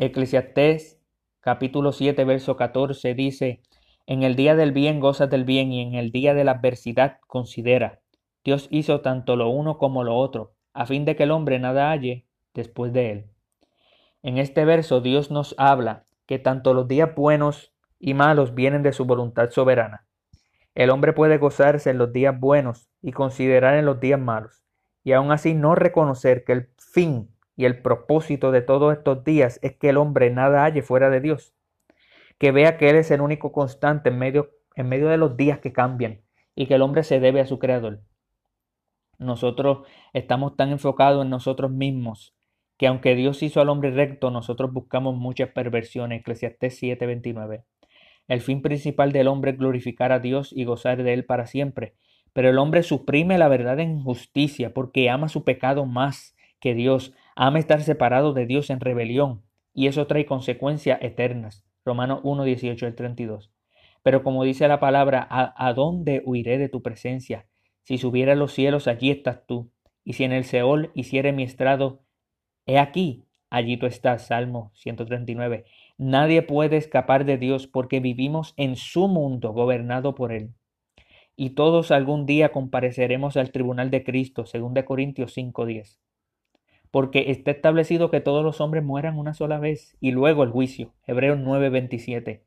Eclesiastés capítulo 7 verso 14 dice, En el día del bien gozas del bien y en el día de la adversidad considera. Dios hizo tanto lo uno como lo otro, a fin de que el hombre nada halle después de él. En este verso Dios nos habla que tanto los días buenos y malos vienen de su voluntad soberana. El hombre puede gozarse en los días buenos y considerar en los días malos, y aún así no reconocer que el fin y el propósito de todos estos días es que el hombre nada halle fuera de Dios, que vea que Él es el único constante en medio, en medio de los días que cambian y que el hombre se debe a su Creador. Nosotros estamos tan enfocados en nosotros mismos que aunque Dios hizo al hombre recto, nosotros buscamos muchas perversiones. Eclesiastés 7:29. El fin principal del hombre es glorificar a Dios y gozar de Él para siempre. Pero el hombre suprime la verdad en justicia porque ama su pecado más que Dios, ama estar separado de Dios en rebelión, y eso trae consecuencias eternas. Romanos 1, 18 al 32. Pero como dice la palabra, ¿a, dónde huiré de tu presencia? Si subiera a los cielos, allí estás tú. Y si en el Seol hiciere mi estrado, he aquí, allí tú estás. Salmo 139. Nadie puede escapar de Dios porque vivimos en su mundo gobernado por Él. Y todos algún día compareceremos al tribunal de Cristo, según de Corintios 5:10. Porque está establecido que todos los hombres mueran una sola vez y luego el juicio. Hebreos 9:27.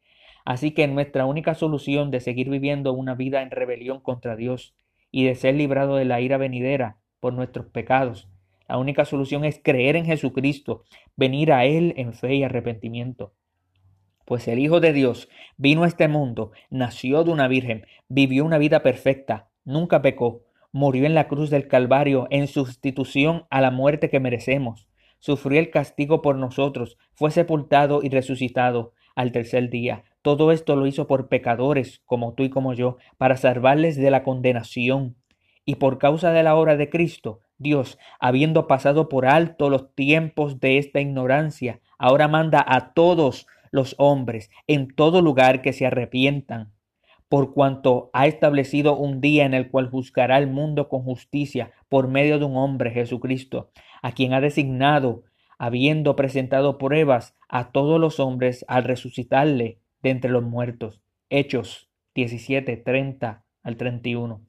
Así que nuestra única solución de seguir viviendo una vida en rebelión contra Dios y de ser librado de la ira venidera por nuestros pecados, la única solución es creer en Jesucristo, venir a Él en fe y arrepentimiento. Pues el Hijo de Dios vino a este mundo, nació de una virgen, vivió una vida perfecta, nunca pecó, murió en la cruz del Calvario en sustitución a la muerte que merecemos, sufrió el castigo por nosotros, fue sepultado y resucitado al tercer día. Todo esto lo hizo por pecadores como tú y como yo, para salvarles de la condenación. Y por causa de la obra de Cristo, Dios, habiendo pasado por alto los tiempos de esta ignorancia, ahora manda a todos los hombres en todo lugar que se arrepientan, por cuanto ha establecido un día en el cual juzgará el mundo con justicia por medio de un hombre, Jesucristo, a quien ha designado, habiendo presentado pruebas a todos los hombres al resucitarle de entre los muertos. Hechos 17, 30 al 31.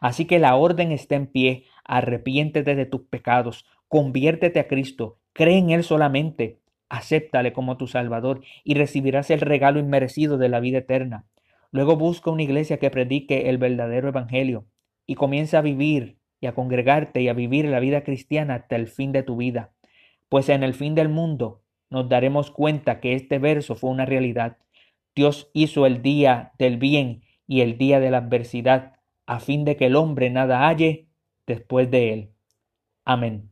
Así que la orden está en pie, arrepiéntete de tus pecados, conviértete a Cristo, cree en Él solamente, acéptale como tu Salvador y recibirás el regalo inmerecido de la vida eterna. Luego busca una iglesia que predique el verdadero Evangelio y comienza a vivir y a congregarte y a vivir la vida cristiana hasta el fin de tu vida. Pues en el fin del mundo nos daremos cuenta que este verso fue una realidad. Dios hizo el día del bien y el día de la adversidad, a fin de que el hombre nada halle después de él. Amén.